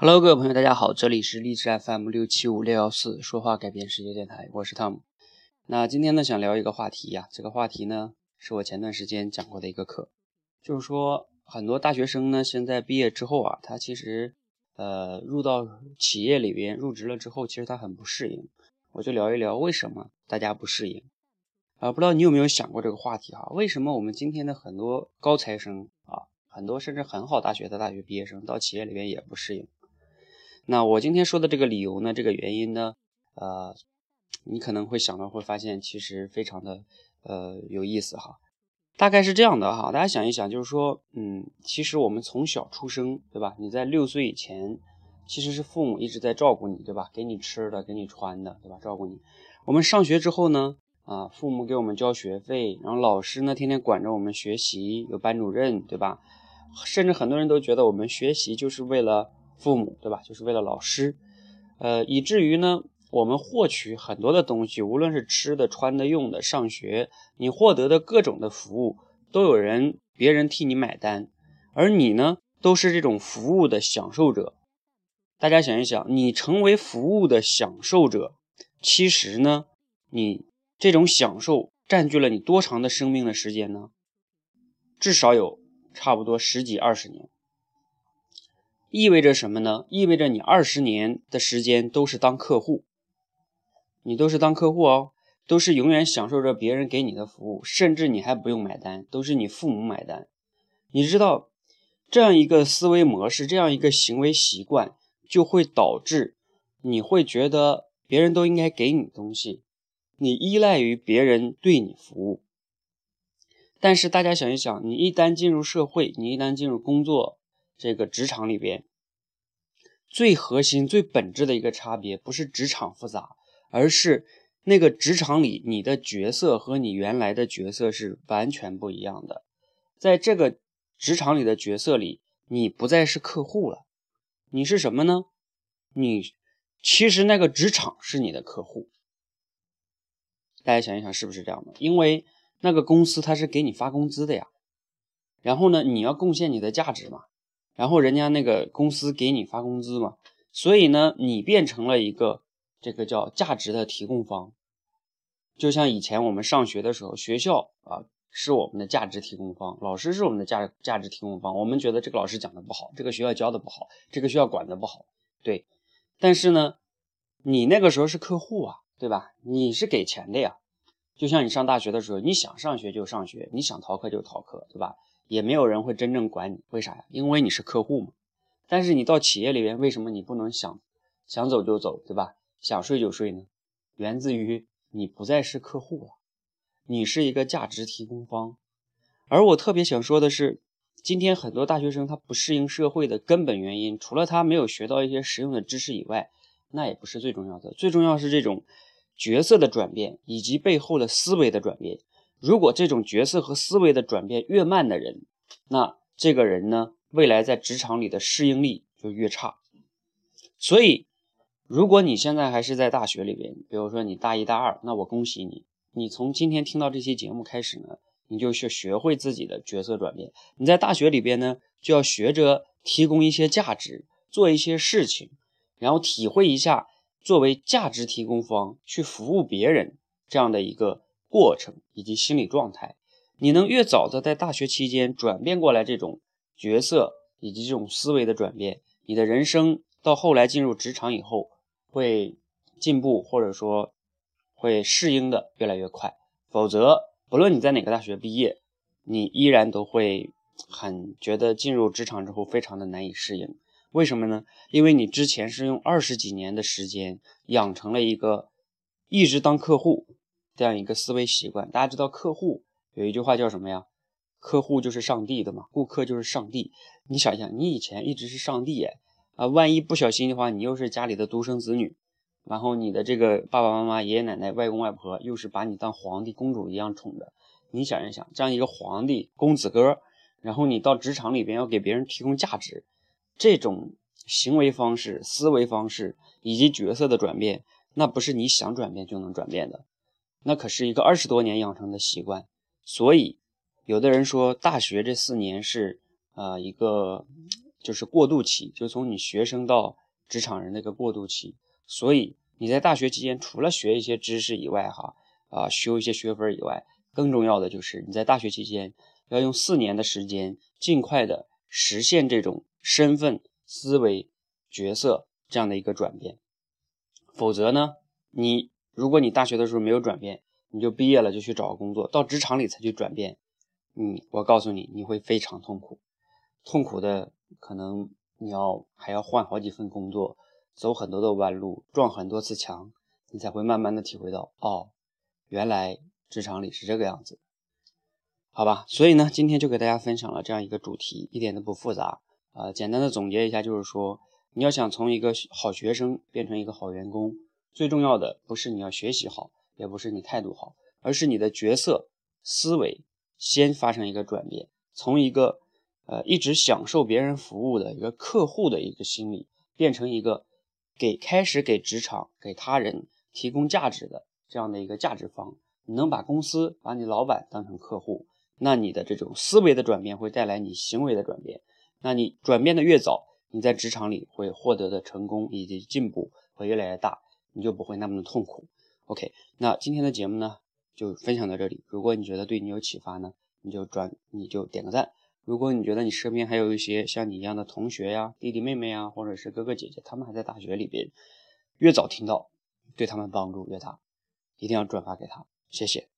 Hello，各位朋友，大家好，这里是励志 FM 六七五六幺四，说话改变世界电台，我是汤姆。那今天呢，想聊一个话题呀，这个话题呢，是我前段时间讲过的一个课，就是说很多大学生呢，现在毕业之后啊，他其实呃入到企业里边入职了之后，其实他很不适应。我就聊一聊为什么大家不适应啊？不知道你有没有想过这个话题哈？为什么我们今天的很多高材生啊，很多甚至很好大学的大学毕业生到企业里边也不适应？那我今天说的这个理由呢，这个原因呢，呃，你可能会想到，会发现其实非常的呃有意思哈。大概是这样的哈，大家想一想，就是说，嗯，其实我们从小出生，对吧？你在六岁以前，其实是父母一直在照顾你，对吧？给你吃的，给你穿的，对吧？照顾你。我们上学之后呢，啊，父母给我们交学费，然后老师呢天天管着我们学习，有班主任，对吧？甚至很多人都觉得我们学习就是为了。父母对吧？就是为了老师，呃，以至于呢，我们获取很多的东西，无论是吃的、穿的、用的，上学你获得的各种的服务，都有人别人替你买单，而你呢，都是这种服务的享受者。大家想一想，你成为服务的享受者，其实呢，你这种享受占据了你多长的生命的时间呢？至少有差不多十几二十年。意味着什么呢？意味着你二十年的时间都是当客户，你都是当客户哦，都是永远享受着别人给你的服务，甚至你还不用买单，都是你父母买单。你知道这样一个思维模式，这样一个行为习惯，就会导致你会觉得别人都应该给你东西，你依赖于别人对你服务。但是大家想一想，你一旦进入社会，你一旦进入工作。这个职场里边，最核心、最本质的一个差别，不是职场复杂，而是那个职场里你的角色和你原来的角色是完全不一样的。在这个职场里的角色里，你不再是客户了，你是什么呢？你其实那个职场是你的客户。大家想一想，是不是这样的？因为那个公司它是给你发工资的呀，然后呢，你要贡献你的价值嘛。然后人家那个公司给你发工资嘛，所以呢，你变成了一个这个叫价值的提供方，就像以前我们上学的时候，学校啊是我们的价值提供方，老师是我们的价价值提供方。我们觉得这个老师讲的不好，这个学校教的不好，这个学校管的不好，对。但是呢，你那个时候是客户啊，对吧？你是给钱的呀。就像你上大学的时候，你想上学就上学，你想逃课就逃课，对吧？也没有人会真正管你，为啥呀？因为你是客户嘛。但是你到企业里边，为什么你不能想想走就走，对吧？想睡就睡呢？源自于你不再是客户了，你是一个价值提供方。而我特别想说的是，今天很多大学生他不适应社会的根本原因，除了他没有学到一些实用的知识以外，那也不是最重要的。最重要是这种角色的转变以及背后的思维的转变。如果这种角色和思维的转变越慢的人，那这个人呢，未来在职场里的适应力就越差。所以，如果你现在还是在大学里边，比如说你大一、大二，那我恭喜你，你从今天听到这期节目开始呢，你就去学会自己的角色转变。你在大学里边呢，就要学着提供一些价值，做一些事情，然后体会一下作为价值提供方去服务别人这样的一个。过程以及心理状态，你能越早的在大学期间转变过来这种角色以及这种思维的转变，你的人生到后来进入职场以后会进步，或者说会适应的越来越快。否则，不论你在哪个大学毕业，你依然都会很觉得进入职场之后非常的难以适应。为什么呢？因为你之前是用二十几年的时间养成了一个一直当客户。这样一个思维习惯，大家知道客户有一句话叫什么呀？客户就是上帝的嘛，顾客就是上帝。你想一想，你以前一直是上帝哎，啊，万一不小心的话，你又是家里的独生子女，然后你的这个爸爸妈妈、爷爷奶奶、外公外婆又是把你当皇帝、公主一样宠着。你想一想，这样一个皇帝、公子哥，然后你到职场里边要给别人提供价值，这种行为方式、思维方式以及角色的转变，那不是你想转变就能转变的。那可是一个二十多年养成的习惯，所以有的人说大学这四年是呃一个就是过渡期，就从你学生到职场人的一个过渡期。所以你在大学期间，除了学一些知识以外，哈啊修一些学分以外，更重要的就是你在大学期间要用四年的时间，尽快的实现这种身份、思维、角色这样的一个转变。否则呢，你如果你大学的时候没有转变，你就毕业了就去找个工作，到职场里才去转变，嗯，我告诉你，你会非常痛苦，痛苦的可能你要还要换好几份工作，走很多的弯路，撞很多次墙，你才会慢慢的体会到，哦，原来职场里是这个样子，好吧？所以呢，今天就给大家分享了这样一个主题，一点都不复杂，啊，简单的总结一下，就是说，你要想从一个好学生变成一个好员工，最重要的不是你要学习好。也不是你态度好，而是你的角色思维先发生一个转变，从一个呃一直享受别人服务的一个客户的一个心理，变成一个给开始给职场给他人提供价值的这样的一个价值方。你能把公司把你老板当成客户，那你的这种思维的转变会带来你行为的转变。那你转变的越早，你在职场里会获得的成功以及进步会越来越大，你就不会那么的痛苦。OK，那今天的节目呢，就分享到这里。如果你觉得对你有启发呢，你就转，你就点个赞。如果你觉得你身边还有一些像你一样的同学呀、弟弟妹妹呀，或者是哥哥姐姐，他们还在大学里边，越早听到，对他们帮助越大，一定要转发给他。谢谢。